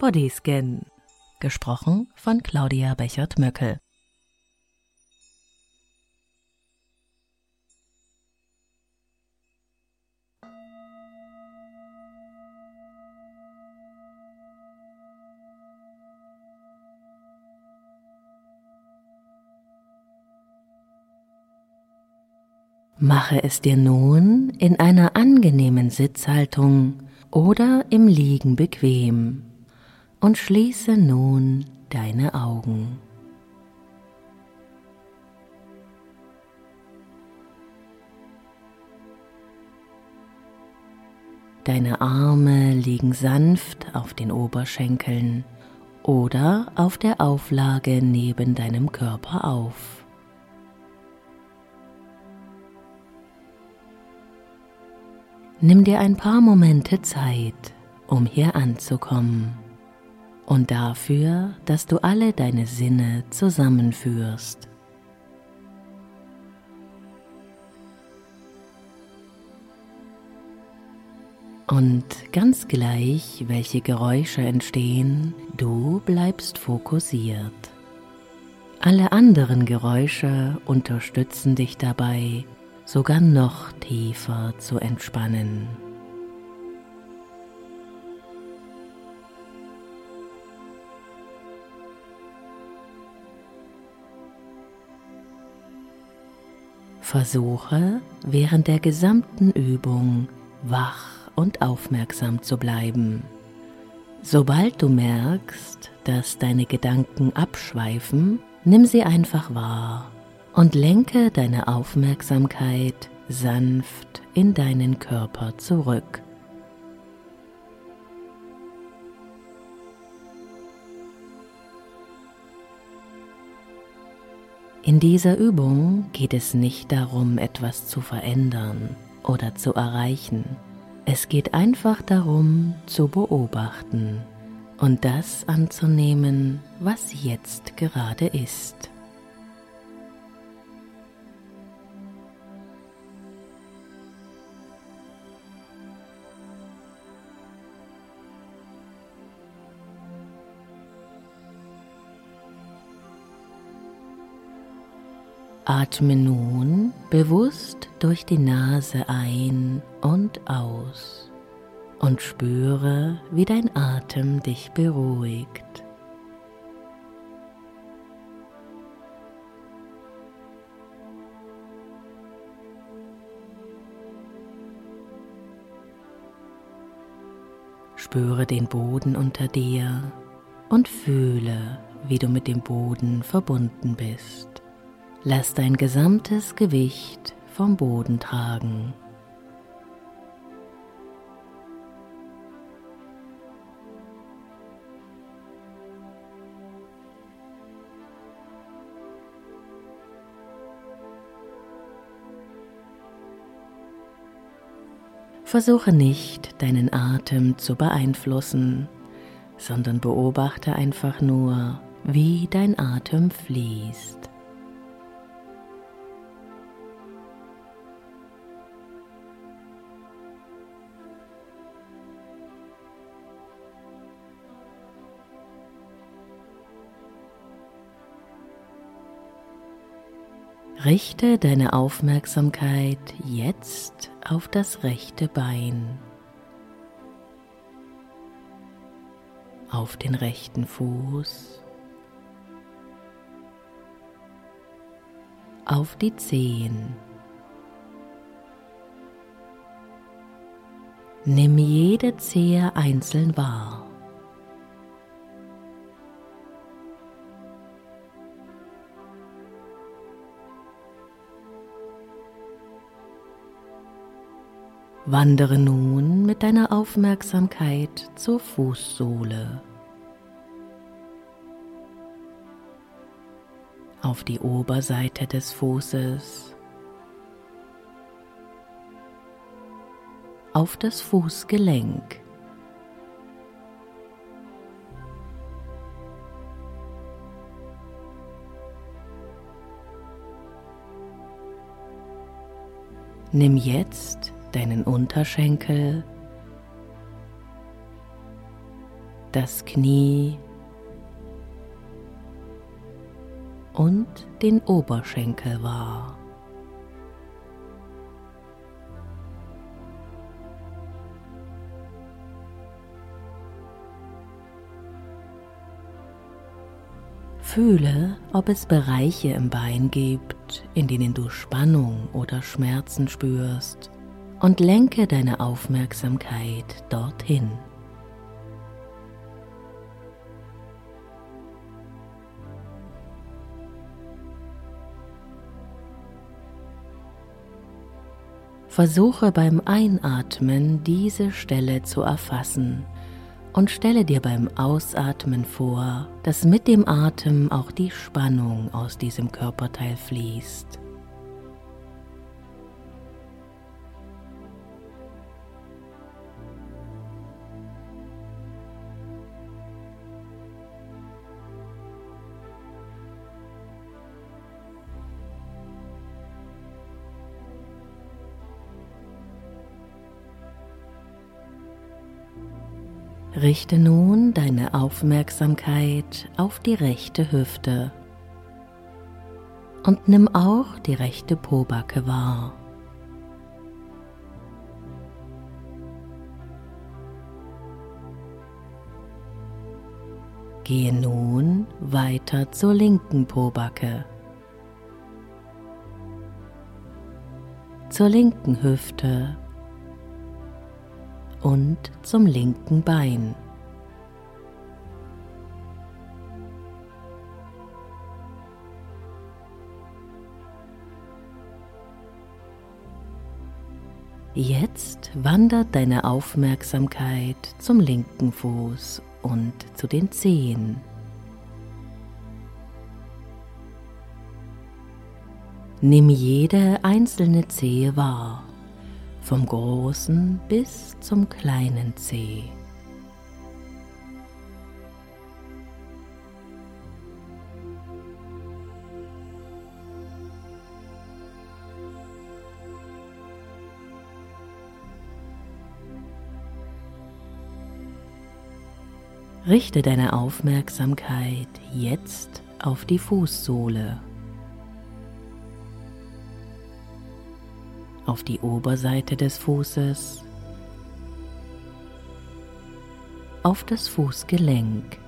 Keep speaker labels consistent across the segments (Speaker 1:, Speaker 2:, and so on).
Speaker 1: Bodyscan. Gesprochen von Claudia Bechert-Möckel. Mache es dir nun in einer angenehmen Sitzhaltung oder im Liegen bequem und schließe nun deine Augen. Deine Arme liegen sanft auf den Oberschenkeln oder auf der Auflage neben deinem Körper auf. Nimm dir ein paar Momente Zeit, um hier anzukommen und dafür, dass du alle deine Sinne zusammenführst. Und ganz gleich, welche Geräusche entstehen, du bleibst fokussiert. Alle anderen Geräusche unterstützen dich dabei, sogar noch tiefer zu entspannen. Versuche während der gesamten Übung wach und aufmerksam zu bleiben. Sobald du merkst, dass deine Gedanken abschweifen, nimm sie einfach wahr und lenke deine Aufmerksamkeit sanft in deinen Körper zurück. In dieser Übung geht es nicht darum, etwas zu verändern oder zu erreichen. Es geht einfach darum, zu beobachten und das anzunehmen, was jetzt gerade ist. Atme nun bewusst durch die Nase ein und aus und spüre, wie dein Atem dich beruhigt. Spüre den Boden unter dir und fühle, wie du mit dem Boden verbunden bist. Lass dein gesamtes Gewicht vom Boden tragen. Versuche nicht, deinen Atem zu beeinflussen, sondern beobachte einfach nur, wie dein Atem fließt. Richte deine Aufmerksamkeit jetzt auf das rechte Bein, auf den rechten Fuß, auf die Zehen. Nimm jede Zehe einzeln wahr. Wandere nun mit deiner Aufmerksamkeit zur Fußsohle. Auf die Oberseite des Fußes. Auf das Fußgelenk. Nimm jetzt deinen Unterschenkel, das Knie und den Oberschenkel wahr. Fühle, ob es Bereiche im Bein gibt, in denen du Spannung oder Schmerzen spürst und lenke deine Aufmerksamkeit dorthin. Versuche beim Einatmen diese Stelle zu erfassen und stelle dir beim Ausatmen vor, dass mit dem Atem auch die Spannung aus diesem Körperteil fließt. Richte nun deine Aufmerksamkeit auf die rechte Hüfte und nimm auch die rechte Pobacke wahr. Gehe nun weiter zur linken Pobacke, zur linken Hüfte und zum linken Bein. Jetzt wandert deine Aufmerksamkeit zum linken Fuß und zu den Zehen. Nimm jede einzelne Zehe wahr vom großen bis zum kleinen Zeh. Richte deine Aufmerksamkeit jetzt auf die Fußsohle. Auf die Oberseite des Fußes, auf das Fußgelenk.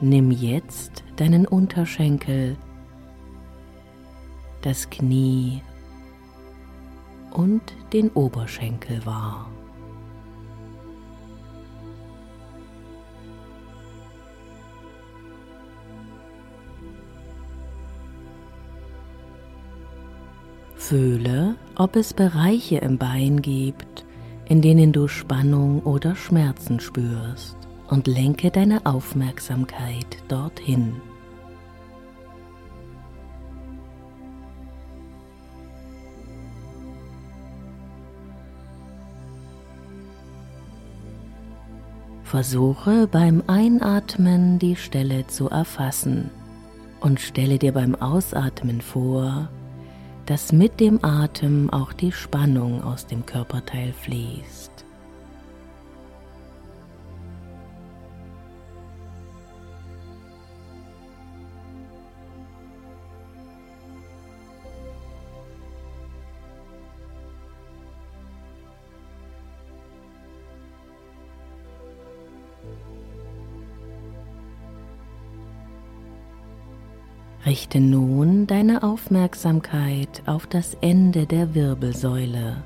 Speaker 1: Nimm jetzt deinen Unterschenkel, das Knie und den Oberschenkel wahr. Fühle, ob es Bereiche im Bein gibt, in denen du Spannung oder Schmerzen spürst und lenke deine Aufmerksamkeit dorthin. Versuche beim Einatmen die Stelle zu erfassen und stelle dir beim Ausatmen vor, dass mit dem Atem auch die Spannung aus dem Körperteil fließt. Richte nun deine Aufmerksamkeit auf das Ende der Wirbelsäule.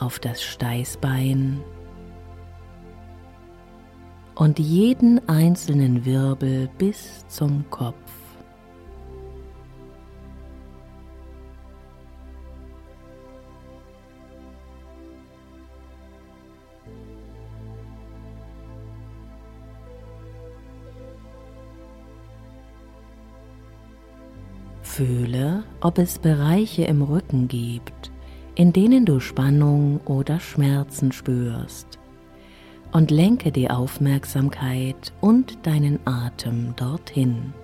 Speaker 1: auf das Steißbein und jeden einzelnen Wirbel bis zum Kopf. Ob es Bereiche im Rücken gibt, in denen du Spannung oder Schmerzen spürst und lenke die Aufmerksamkeit und deinen Atem dorthin.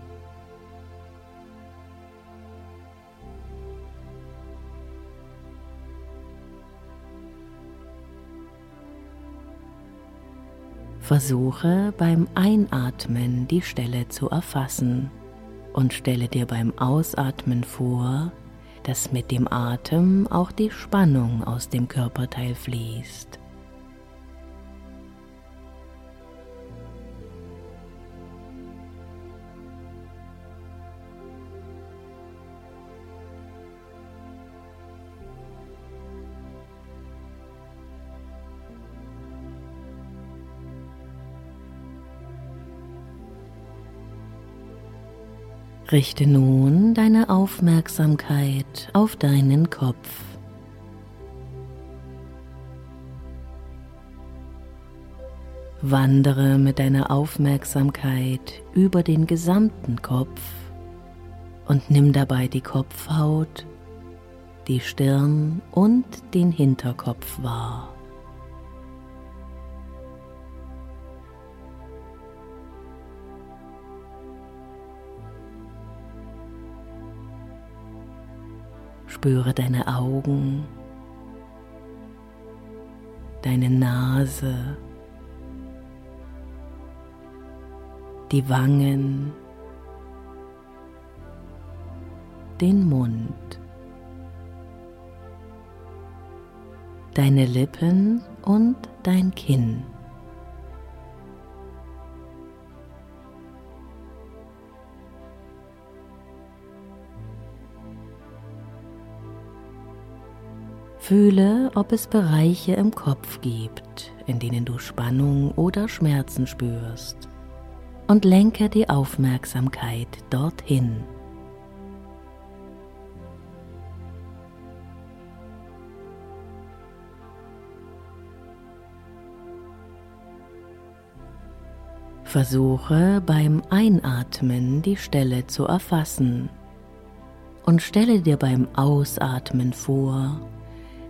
Speaker 1: Versuche beim Einatmen die Stelle zu erfassen und stelle dir beim Ausatmen vor, dass mit dem Atem auch die Spannung aus dem Körperteil fließt. Richte nun deine Aufmerksamkeit auf deinen Kopf. Wandere mit deiner Aufmerksamkeit über den gesamten Kopf und nimm dabei die Kopfhaut, die Stirn und den Hinterkopf wahr. Spüre deine Augen, deine Nase, die Wangen, den Mund, deine Lippen und dein Kinn. Fühle, ob es Bereiche im Kopf gibt, in denen du Spannung oder Schmerzen spürst und lenke die Aufmerksamkeit dorthin. Versuche beim Einatmen die Stelle zu erfassen und stelle dir beim Ausatmen vor,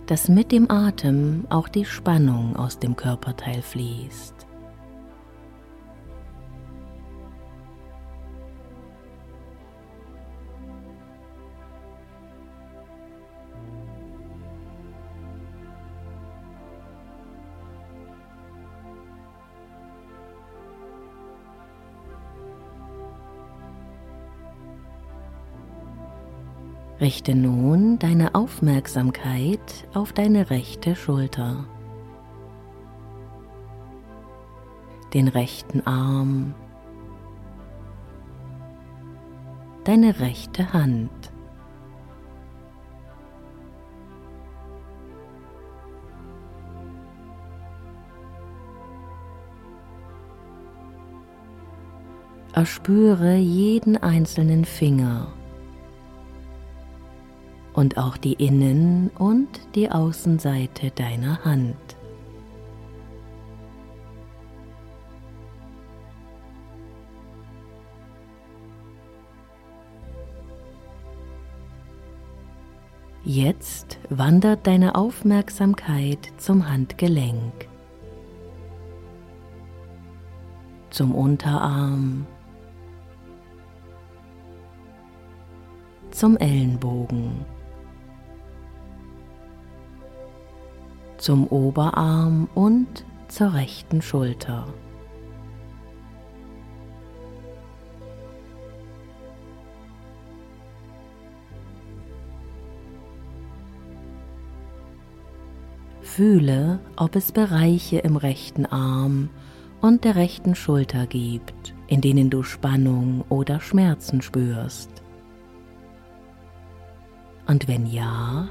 Speaker 1: dass mit dem Atem auch die Spannung aus dem Körperteil fließt. Richte nun deine Aufmerksamkeit auf deine rechte Schulter, den rechten Arm, deine rechte Hand. Erspüre jeden einzelnen Finger und auch die Innen- und die Außenseite deiner Hand. Jetzt wandert deine Aufmerksamkeit zum Handgelenk, zum Unterarm, zum Ellenbogen. Zum Oberarm und zur rechten Schulter. Fühle, ob es Bereiche im rechten Arm und der rechten Schulter gibt, in denen du Spannung oder Schmerzen spürst. Und wenn ja,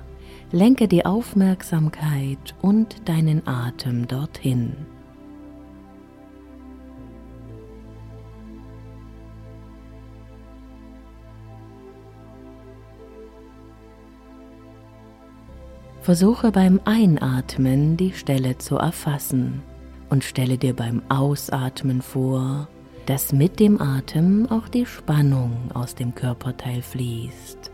Speaker 1: lenke die Aufmerksamkeit und deinen Atem dorthin. Versuche beim Einatmen die Stelle zu erfassen und stelle dir beim Ausatmen vor, dass mit dem Atem auch die Spannung aus dem Körperteil fließt.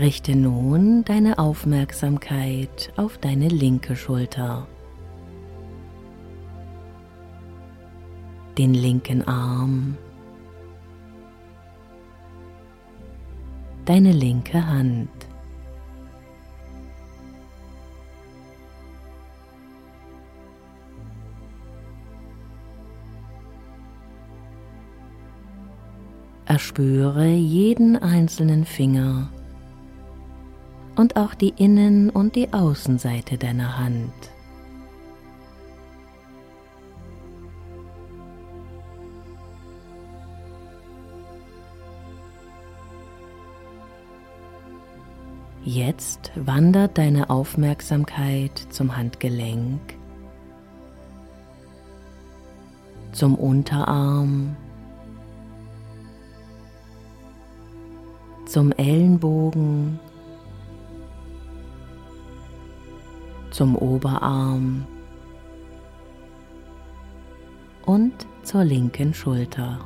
Speaker 1: Richte nun deine Aufmerksamkeit auf deine linke Schulter, den linken Arm, deine linke Hand. Erspüre jeden einzelnen Finger und auch die Innen- und die Außenseite deiner Hand. Jetzt wandert deine Aufmerksamkeit zum Handgelenk, zum Unterarm, zum Ellenbogen, zum Oberarm und zur linken Schulter.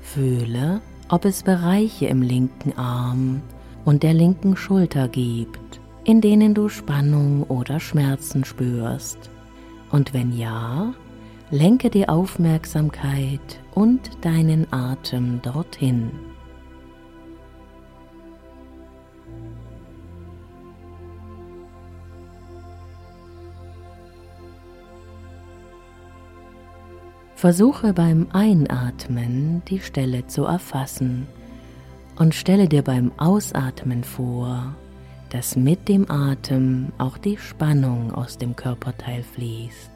Speaker 1: Fühle, ob es Bereiche im linken Arm und der linken Schulter gibt, in denen du Spannung oder Schmerzen spürst. Und wenn ja, lenke die Aufmerksamkeit und deinen Atem dorthin. Versuche beim Einatmen die Stelle zu erfassen und stelle dir beim Ausatmen vor, dass mit dem Atem auch die Spannung aus dem Körperteil fließt.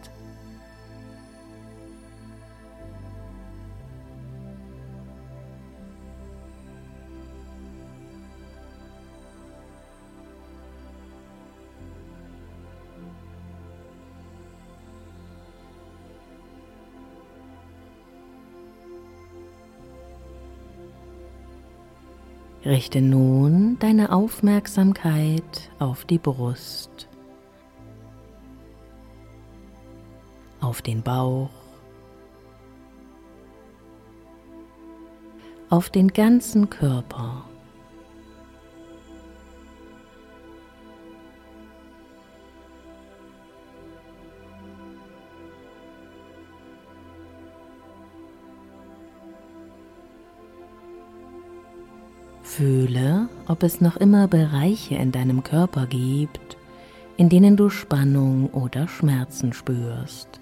Speaker 1: Richte nun deine Aufmerksamkeit auf die Brust, auf den Bauch, auf den ganzen Körper. Fühle, ob es noch immer Bereiche in deinem Körper gibt, in denen du Spannung oder Schmerzen spürst.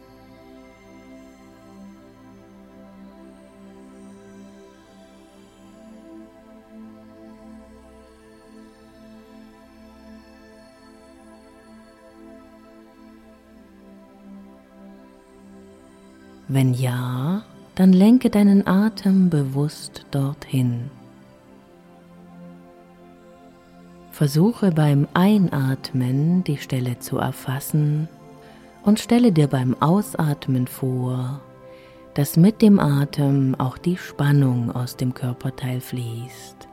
Speaker 1: Wenn ja, dann lenke deinen Atem bewusst dorthin. Versuche beim Einatmen die Stelle zu erfassen und stelle dir beim Ausatmen vor, dass mit dem Atem auch die Spannung aus dem Körperteil fließt.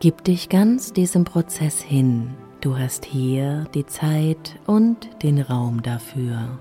Speaker 1: Gib dich ganz diesem Prozess hin Du hast hier die Zeit und den Raum dafür.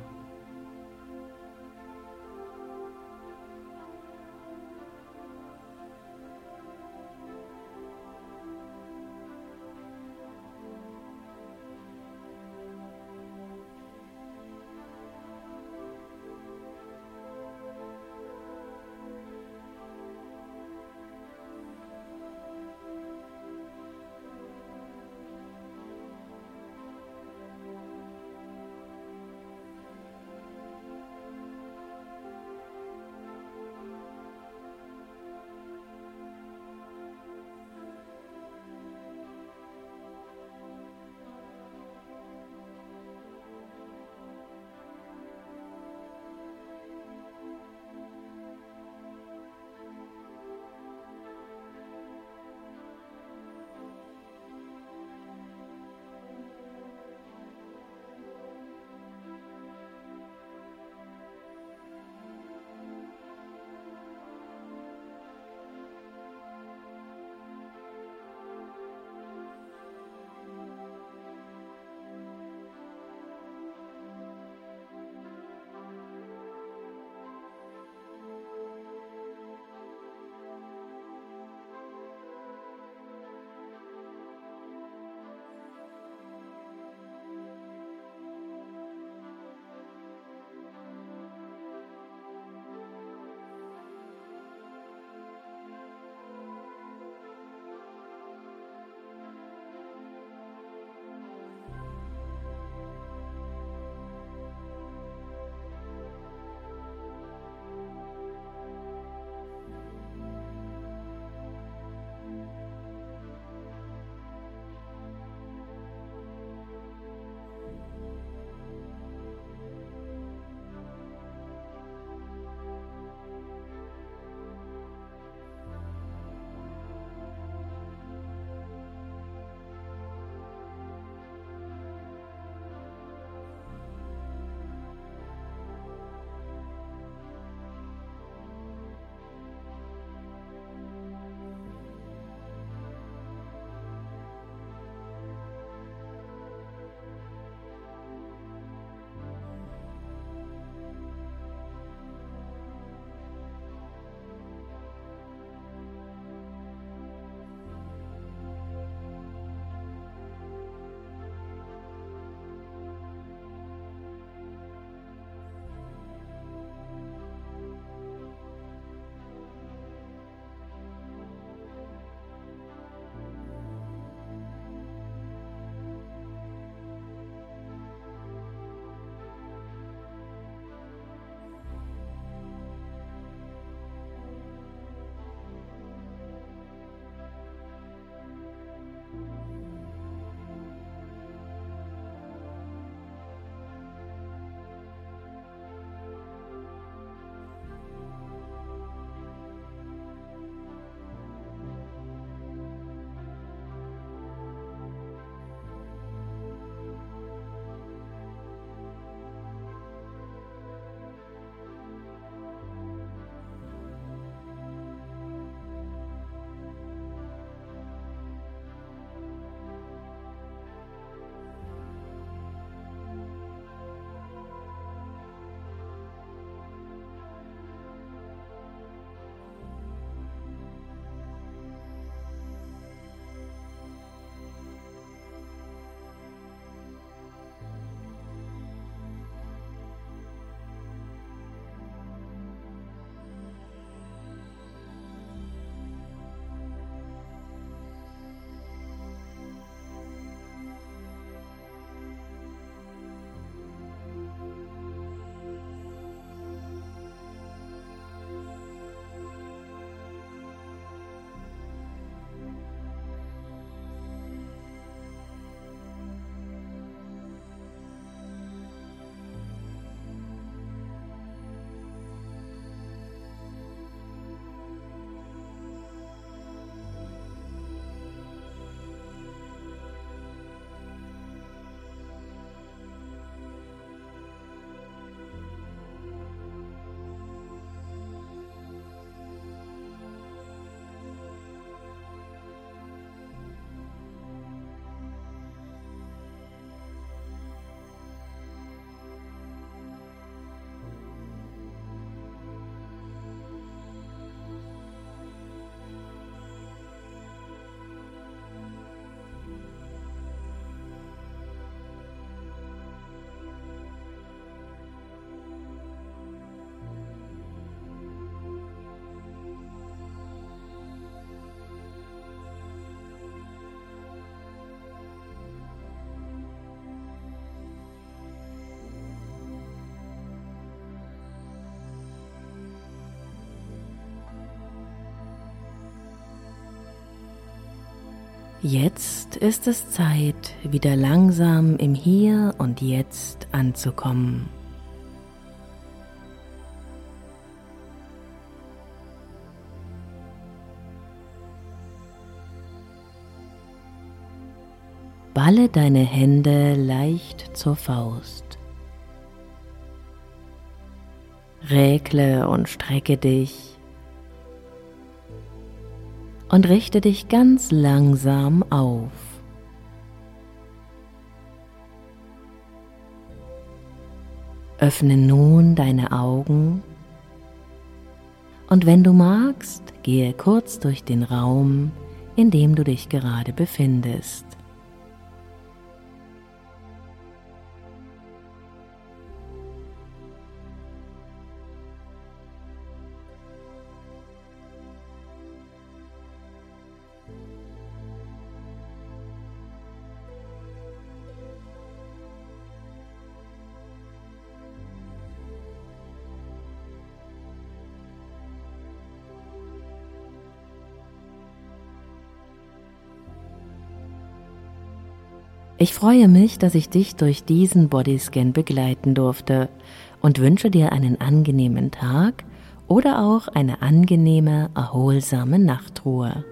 Speaker 1: Jetzt ist es Zeit, wieder langsam im Hier und Jetzt anzukommen. Balle deine Hände leicht zur Faust. Räkle und strecke dich und richte dich ganz langsam auf. Öffne nun deine Augen und wenn du magst, gehe kurz durch den Raum, in dem du dich gerade befindest. Ich freue mich, dass ich dich durch diesen Bodyscan begleiten durfte und wünsche dir einen angenehmen Tag oder auch eine angenehme, erholsame Nachtruhe.